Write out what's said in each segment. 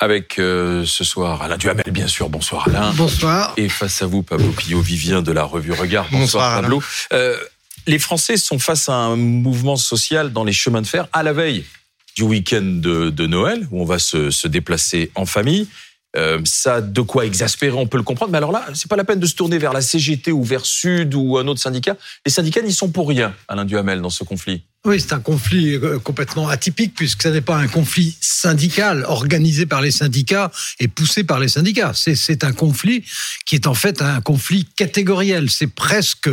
avec euh, ce soir Alain Duhamel, bien sûr. Bonsoir Alain. Bonsoir. Et face à vous, Pablo Pillot-Vivien de la revue Regard. Bonsoir, Pablo. Euh, les Français sont face à un mouvement social dans les chemins de fer à la veille du week-end de, de Noël, où on va se, se déplacer en famille. Euh, ça de quoi exaspérer, on peut le comprendre. Mais alors là, c'est pas la peine de se tourner vers la CGT ou vers Sud ou un autre syndicat. Les syndicats n'y sont pour rien, Alain Duhamel, dans ce conflit. Oui, c'est un conflit euh, complètement atypique puisque ce n'est pas un conflit syndical organisé par les syndicats et poussé par les syndicats. C'est un conflit qui est en fait un conflit catégoriel. C'est presque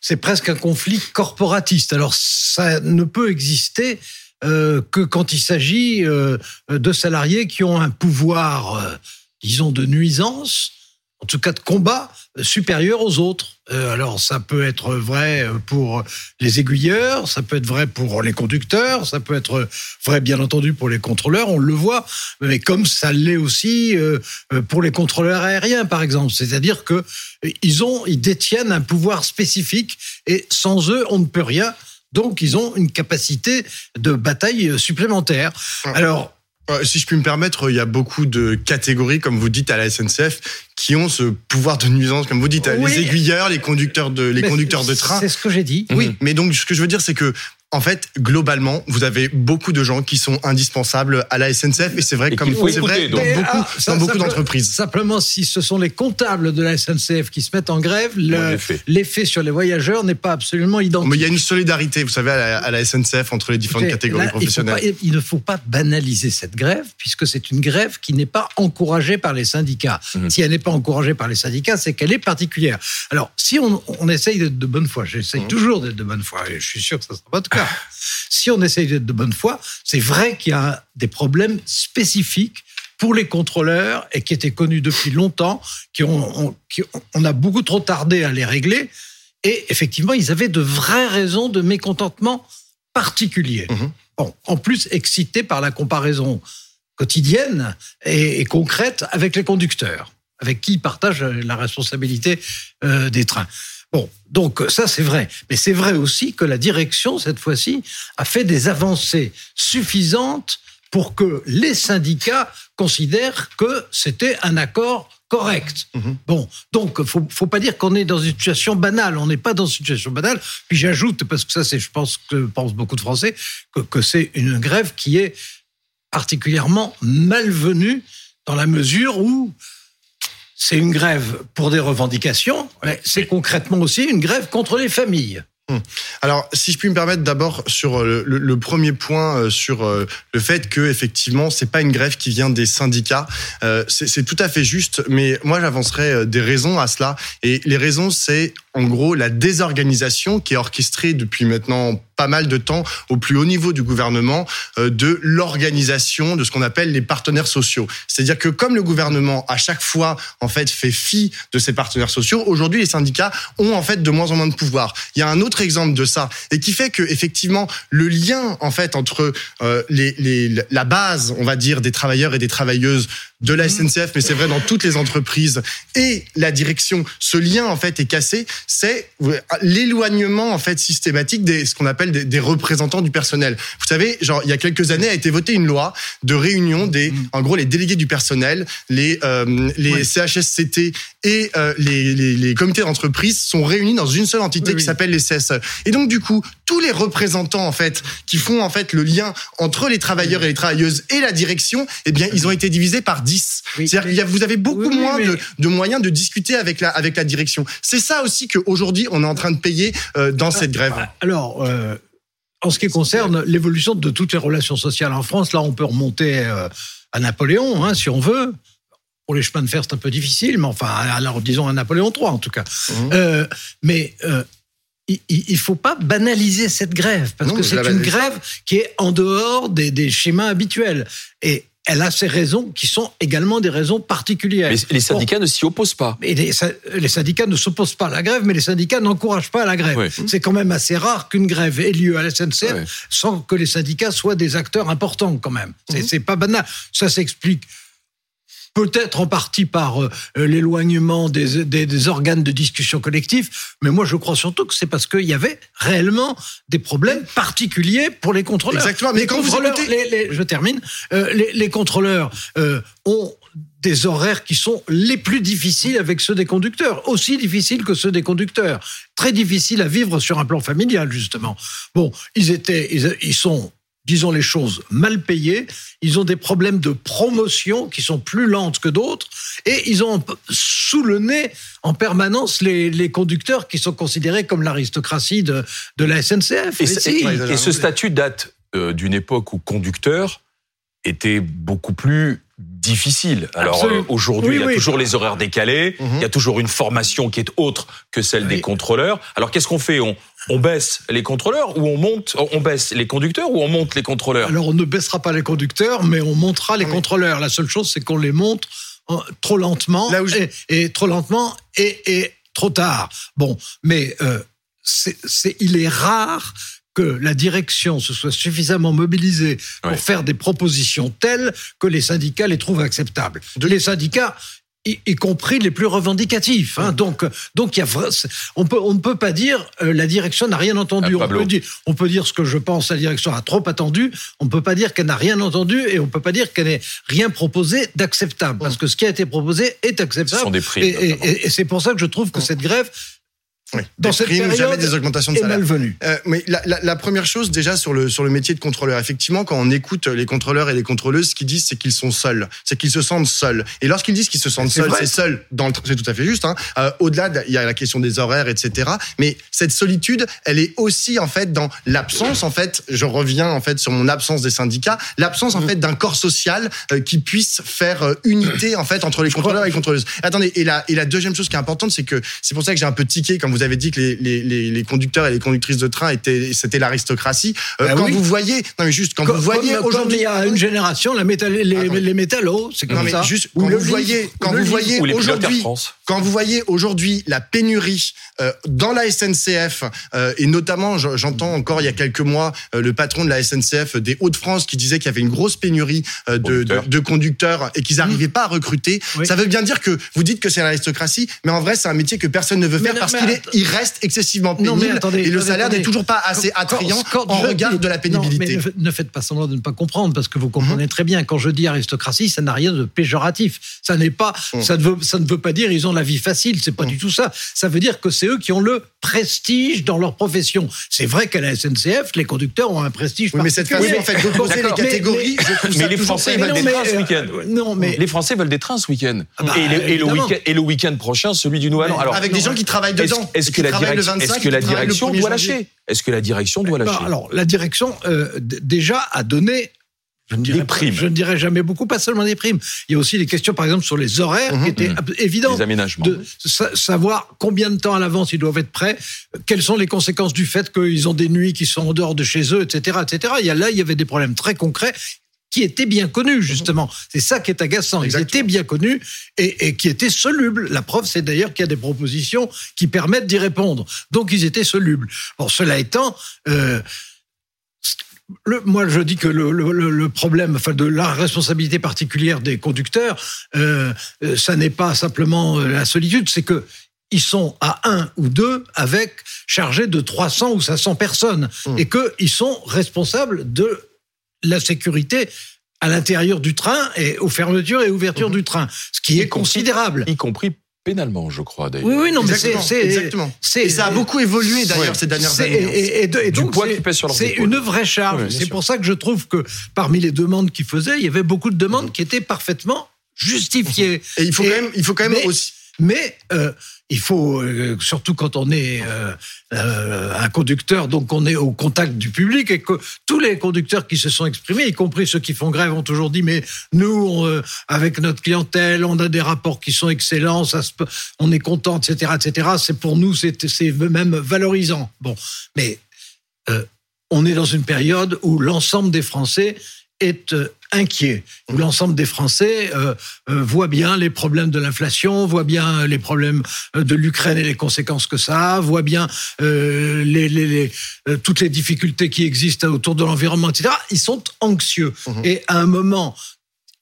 c'est presque un conflit corporatiste. Alors ça ne peut exister euh, que quand il s'agit euh, de salariés qui ont un pouvoir, euh, disons, de nuisance, en tout cas de combat, supérieur aux autres. alors ça peut être vrai pour les aiguilleurs, ça peut être vrai pour les conducteurs, ça peut être vrai bien entendu pour les contrôleurs, on le voit, mais comme ça l'est aussi pour les contrôleurs aériens par exemple. C'est-à-dire que ils ont, ils détiennent un pouvoir spécifique et sans eux on ne peut rien. Donc, ils ont une capacité de bataille supplémentaire. Alors, si je puis me permettre, il y a beaucoup de catégories, comme vous dites, à la SNCF, qui ont ce pouvoir de nuisance, comme vous dites, les aiguilleurs, les conducteurs de, les conducteurs de train. C'est ce que j'ai dit. Oui, mais donc ce que je veux dire, c'est que en fait, globalement, vous avez beaucoup de gens qui sont indispensables à la SNCF et c'est vrai comme c'est vrai dans beaucoup, ah, beaucoup d'entreprises. Simplement, si ce sont les comptables de la SNCF qui se mettent en grève, l'effet sur les voyageurs n'est pas absolument identique. Mais il y a une solidarité, vous savez, à la, SNCF entre les différentes catégories professionnelles. Il, ne faut pas banaliser cette grève puisque c'est une grève qui n'est pas encouragée par les syndicats. Mhm. Si elle n'est pas encouragée par les syndicats, c'est qu'elle est particulière. Alors, si on, essaye d'être de bonne foi, j'essaye mhm. toujours d'être de bonne foi, et je suis sûr que ça sera pas le cas. Si on essaye d'être de bonne foi, c'est vrai qu'il y a des problèmes spécifiques pour les contrôleurs et qui étaient connus depuis longtemps, qui ont, on a beaucoup trop tardé à les régler. Et effectivement, ils avaient de vraies raisons de mécontentement particulier. Mhm. Bon, en plus, excités par la comparaison quotidienne et, concrète avec les conducteurs, avec qui ils partagent la responsabilité euh, des trains. Bon, donc ça c'est vrai. Mais c'est vrai aussi que la direction, cette fois-ci, a fait des avancées suffisantes pour que les syndicats considèrent que c'était un accord correct. Mhm. Bon, donc faut faut pas dire qu'on est dans une situation banale. On n'est pas dans une situation banale. Puis j'ajoute parce que ça c'est, je pense que pensent beaucoup de Français que, que c'est une grève qui est particulièrement malvenue dans la mesure où c'est une grève pour des revendications, mais c'est concrètement aussi une grève contre les familles. Hum. Alors, si je puis me permettre d'abord sur euh, le, premier point, euh, sur euh, le fait que effectivement, c'est pas une grève qui vient des syndicats, c'est tout à fait juste. Mais moi, j'avancerai des raisons à cela. Et les raisons, c'est en gros la désorganisation qui est orchestrée depuis maintenant pas mal de temps au plus haut niveau du gouvernement euh, de l'organisation de ce qu'on appelle les partenaires sociaux. C'est-à-dire que comme le gouvernement à chaque fois en fait fait fi de ses partenaires sociaux, aujourd'hui les syndicats ont en fait de moins en moins de pouvoir. Il y a un autre exemple de ça et qui fait que effectivement le lien en fait entre euh, les, les, la base, on va dire, des travailleurs et des travailleuses de la SNCF, mais c'est vrai dans toutes les entreprises et la direction, ce lien en fait est cassé. C'est l'éloignement en fait systématique des ce qu'on appelle des, représentants du personnel. Vous savez, genre il y a quelques années a été votée une loi de réunion des, mm. en gros les délégués du personnel, les euh, les CHSCT et euh, les, les, les, comités d'entreprise sont réunis dans une seule entité qui s'appelle les CSE. Et donc du coup, tous les représentants en fait qui font en fait le lien entre les travailleurs et les travailleuses et la direction, eh bien ils ont été divisés par 10 c'est-à-dire vous avez beaucoup moins de, moyens de discuter avec la, avec la direction. C'est ça aussi qu'aujourd'hui, on est en train de payer euh, dans cette grève. Ah, alors, euh, en ce qui concerne l'évolution de toutes les relations sociales en France, là, on peut remonter euh, à Napoléon, hein, si on veut. Pour les chemins de fer, c'est un peu difficile, mais enfin, alors disons à Napoléon III en tout cas. Mmh. mais il ne faut pas banaliser cette grève, parce que c'est une grève qui est en dehors des, des schémas habituels. Et elle a ses raisons qui sont également des raisons particulières. Mais les syndicats ne s'y opposent pas. Les, syndicats ne s'opposent pas à la grève, mais les syndicats n'encouragent pas la grève. C'est quand même assez rare qu'une grève ait lieu à la SNCF sans que les syndicats soient des acteurs importants quand même. C'est mhm. pas banal. Ça s'explique peut-être en partie par euh, l'éloignement des, des, organes de discussion collectif, mais moi je crois surtout que c'est parce qu'il y avait réellement des problèmes particuliers pour les contrôleurs. Exactement, mais quand vous les, je termine, euh, les, les, contrôleurs euh, ont des horaires qui sont les plus difficiles avec ceux des conducteurs, aussi difficiles que ceux des conducteurs, très difficiles à vivre sur un plan familial justement. Bon, ils étaient, ils sont disons les choses, mal payés. Ils ont des problèmes de promotion qui sont plus lentes que d'autres. Et ils ont sous le nez en permanence les, conducteurs qui sont considérés comme l'aristocratie de, de la SNCF. Et, ce statut date euh, d'une époque où conducteur était beaucoup plus difficile. Alors euh, aujourd'hui, il y a toujours les horaires décalés, mhm. il y a toujours une formation qui est autre que celle des contrôleurs. Alors qu'est-ce qu'on fait? On, on baisse les contrôleurs ou on monte, on baisse les conducteurs ou on monte les contrôleurs? Alors on ne baissera pas les conducteurs, mais on montera les contrôleurs. La seule chose, c'est qu'on les monte euh, trop lentement et, trop lentement et, trop tard. Bon, mais euh, c'est, il est rare que la direction se soit suffisamment mobilisée pour faire des propositions telles que les syndicats les trouvent acceptables. Les syndicats, y, compris les plus revendicatifs. Hein. Donc, donc y a, on, peut, on ne peut pas dire euh, la direction n'a rien entendu. On peut, dire, on peut dire ce que je pense, la direction a trop attendu. On ne peut pas dire qu'elle n'a rien entendu et on ne peut pas dire qu'elle n'ait rien proposé d'acceptable. Parce que ce qui a été proposé est acceptable. Ce sont des prix, et, et c'est pour ça que je trouve que cette grève oui. Dans cette période, jamais des augmentations de salaire. malvenue. Euh, mais la, la, la, première chose, déjà sur le sur le métier de contrôleur, effectivement, quand on écoute les contrôleurs et les contrôleuses, ce qu'ils disent, c'est qu'ils sont seuls, c'est qu'ils se sentent seuls. Et lorsqu'ils disent qu'ils se sentent seuls, c'est seul dans c'est tout à fait juste. Hein. Euh, Au-delà, il y a la question des horaires, etc. Mais cette solitude, elle est aussi en fait dans l'absence. En fait, je reviens en fait sur mon absence des syndicats, l'absence en mmh. fait d'un corps social euh, qui puisse faire euh, unité en fait entre les contrôleurs et les contrôleuses. Attendez, et la et la deuxième chose qui est importante, c'est que c'est pour ça que j'ai un peu tiqué quand vous avez dit que les, les, les, conducteurs et les conductrices de train étaient, c'était l'aristocratie. Euh, bah quand vous voyez, non mais juste quand vous voyez aujourd'hui, il y a une génération, la métal, les, les métallos, c'est comme non, ça. Mais juste quand vous voyez, quand vous voyez aujourd'hui, quand vous voyez aujourd'hui la pénurie euh, dans la SNCF euh, et notamment, j'entends encore il y a quelques mois euh, le patron de la SNCF des Hauts-de-France qui disait qu'il y avait une grosse pénurie de, de, de, conducteurs et qu'ils n'arrivaient pas à recruter. Ça veut bien dire que vous dites que c'est l'aristocratie, mais en vrai c'est un métier que personne ne veut faire parce qu'il est, il reste excessivement pénible et le salaire n'est toujours pas assez attrayant en regard de la pénibilité. ne, faites pas semblant de ne pas comprendre parce que vous comprenez mhm. très bien. Quand je dis aristocratie, ça n'a rien de péjoratif. Ça n'est pas, mhm. ça ne veut, ça ne veut pas dire ils ont la vie facile. C'est pas mhm. du tout ça. Ça veut dire que c'est eux qui ont le prestige dans leur profession. C'est vrai qu'à la SNCF, les conducteurs ont un prestige. Oui, mais cette façon en fait d'opposer les catégories, mais, les Français veulent des trains ce week-end. Non, mais les Français veulent des trains ce week-end. et, le week-end prochain, celui du Nouvel An. Alors, avec des gens qui travaillent dedans. Est-ce que la est-ce que la direction doit lâcher? Est-ce que la direction doit lâcher? Alors, la direction, euh, déjà, a donné je ne, dirais primes. je ne dirais jamais beaucoup, pas seulement des primes. Il y a aussi des questions, par exemple, sur les horaires, qui mhm. étaient mmh. évidentes. aménagements. De savoir combien de temps à l'avance ils doivent être prêts, quelles sont les conséquences du fait qu'ils ont des nuits qui sont en dehors de chez eux, etc., etc. Il y a, là, il y avait des problèmes très concrets qui étaient bien connus, justement. C'est ça qui est agaçant. Ils étaient bien connus et, qui étaient solubles. La preuve, c'est d'ailleurs qu'il y a des propositions qui permettent d'y répondre. Donc, ils étaient solubles. Bon, cela étant, euh, le, moi, je dis que le, le, problème, enfin, de la responsabilité particulière des conducteurs, euh, euh ça n'est pas simplement euh, la solitude, c'est que ils sont à un ou deux avec chargés de 300 ou 500 personnes mmh. et qu'ils sont responsables de la sécurité à l'intérieur du train et aux fermetures et ouvertures mhm. du train, ce qui est considérable. Y compris pénalement, je crois d'ailleurs. Oui, oui, non, mais c'est exactement. Et ça a beaucoup évolué d'ailleurs ces dernières années. Et, et, et, donc c'est une vraie charge. c'est pour ça que je trouve que parmi les demandes qu'ils faisaient, il y avait beaucoup de demandes mhm. qui étaient parfaitement justifiées. Et il faut quand même, il faut quand même aussi mais euh, il faut, euh, surtout quand on est euh, un conducteur, donc on est au contact du public, et que tous les conducteurs qui se sont exprimés, y compris ceux qui font grève, ont toujours dit, mais nous, avec notre clientèle, on a des rapports qui sont excellents, on est content, etc., etc. C'est pour nous, c'est même valorisant. Bon, mais on est dans une période où l'ensemble des Français est euh, inquiet, l'ensemble des Français euh, euh, voit bien les problèmes de l'inflation, voit bien les problèmes de l'Ukraine et les conséquences que ça a, voit bien les, toutes les difficultés qui existent autour de l'environnement, etc. Ils sont anxieux. Mhm. Et à un moment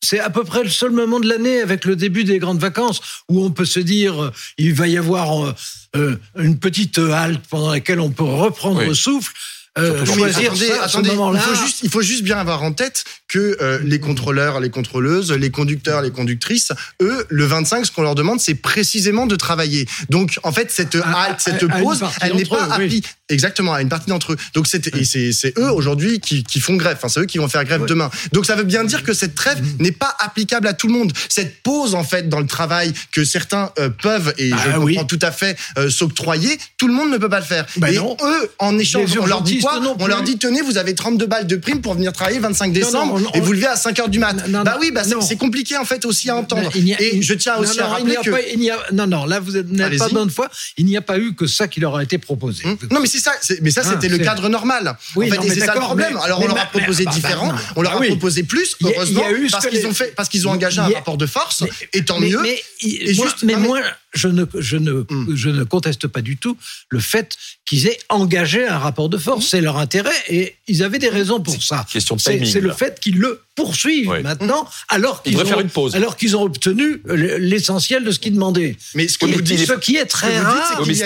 c'est à peu près le seul moment de l'année avec le début des grandes vacances où on peut se dire il va y avoir une petite halte pendant laquelle on peut reprendre le souffle. Euh, choisir attendez, il, faut juste, il faut juste bien avoir en tête que euh, les contrôleurs, les contrôleuses, les conducteurs, les conductrices, eux, le 25, ce qu'on leur demande, c'est précisément de travailler. Donc, en fait, cette halte, cette pause, elle n'est pas appliquée. Exactement, à une partie d'entre eux. Donc, c'est eux aujourd'hui qui, qui, font grève. Enfin, c'est eux qui vont faire grève demain. Donc, ça veut bien dire que cette trêve mm. n'est pas applicable à tout le monde. Cette pause, en fait, dans le travail que certains euh, peuvent et je comprends tout à fait s'octroyer, tout le monde ne peut pas le faire. Bah et eux, en échange, on leur dit on leur dit tenez, vous avez 32 balles de prime pour venir travailler 25 décembre et vous levez à 5 heures du mat. bah oui, bah c'est compliqué en fait aussi à entendre. et je tiens aussi à rappeler que non non, là vous n'êtes pas bonne fois, il n'y a pas eu que ça qui leur a été proposé. Hum. Non mais c'est ça, mais ça c'était le cadre normal. Oui, en fait, c'est ça le problème. Alors on leur a proposé différent, on leur a proposé plus, heureusement, parce qu'ils ont fait, parce qu'ils ont engagé un rapport de force, et tant mieux. Mais moi, je ne, je, ne, hmm. je ne conteste pas du tout le fait qu'ils aient engagé un rapport de force. Hmm. C'est leur intérêt et ils avaient des raisons pour ça. C'est le fait qu'ils le poursuivent maintenant, alors qu'ils ont, une pause. alors qu'ils ont obtenu l'essentiel de ce qu'ils demandaient. Mais ce, que vous dites, ce qui est très rare. mais ce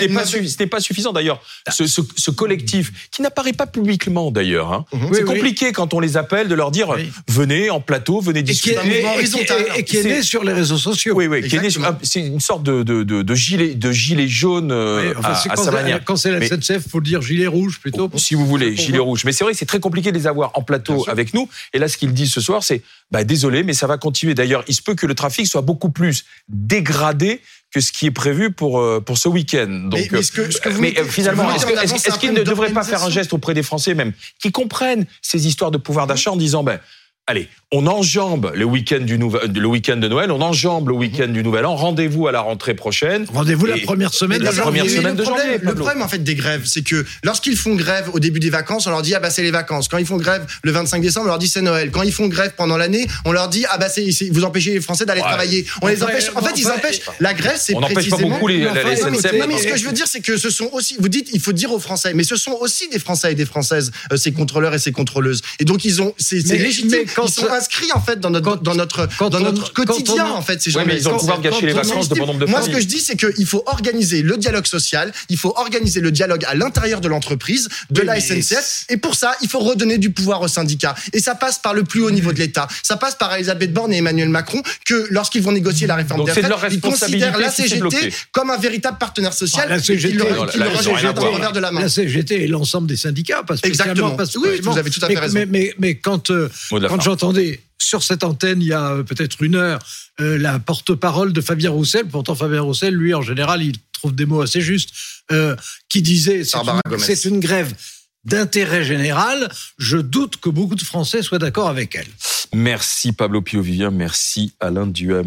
n'est pas, suffisant d'ailleurs. Ce, ce, collectif, qui n'apparaît pas publiquement d'ailleurs, hein. mhm. c'est compliqué quand on les appelle de leur dire venez en plateau, venez discuter. Et qui est, né sur les réseaux sociaux. Oui, oui, c'est une sorte de, de, de, gilet, de gilet jaune euh, à, sa manière. Quand c'est la SNCF, il faut le dire gilet rouge plutôt. Si vous voulez, gilet rouge. Mais c'est vrai que c'est très compliqué de les avoir en plateau avec nous. Et là, ce qu'ils disent ce soir, c'est bah, désolé, mais ça va continuer. D'ailleurs, il se peut que le trafic soit beaucoup plus dégradé que ce qui est prévu pour euh, pour ce week-end. Donc, mais, finalement, est-ce qu'il ne devrait pas faire un geste auprès des Français même qui comprennent ces histoires de pouvoir d'achat en disant ben allez, on enjambe le week-end du le week-end de Noël, on enjambe le week-end du Nouvel An. Rendez-vous à la rentrée prochaine. Rendez-vous la première semaine de la première semaine de janvier. Le problème en fait des grèves, c'est que lorsqu'ils font grève au début des vacances, on leur dit ah bah c'est les vacances. Quand ils font grève le 25 décembre, on leur dit c'est Noël. Quand ils font grève pendant l'année, on leur dit ah bah c'est vous empêchez les Français d'aller travailler. On les empêche. En fait, ils empêchent. La grève, c'est précisément. On pas beaucoup les, la, mais ce que je veux dire, c'est que ce sont aussi. Vous dites, il faut dire aux Français, mais ce sont aussi des Français et des Françaises, euh, ces contrôleurs et ces contrôleuses. Et donc ils ont, c'est légitime. Ils sont inscrits en fait dans notre, dans notre, dans notre quotidien, en fait, ces gens. mais ils ont le pouvoir gâcher les vacances de bon nombre de Moi, ce que je dis, c'est qu'il faut organiser le dialogue social, il faut organiser le dialogue à l'intérieur de l'entreprise, de la SNCF, et pour ça, il faut redonner du pouvoir aux syndicats. Et ça passe par le plus haut niveau de l'État. Ça passe par Elisabeth Borne et Emmanuel Macron, que lorsqu'ils vont négocier la réforme des retraites, ils considèrent la CGT comme un véritable partenaire social. La CGT, de la main. La CGT et l'ensemble des syndicats, parce que Exactement. oui, vous avez tout à fait raison. Mais, quand, euh, quand j'entendais sur cette antenne, il y a euh, peut-être une heure, euh, la porte-parole de Fabien Roussel. Pourtant, Fabien Roussel, lui, en général, il trouve des mots assez justes, euh, qui disait c'est une, grève d'intérêt général. Je doute que beaucoup de Français soient d'accord avec elle. Merci Pablo Pio-Vivien, merci Alain Duhem.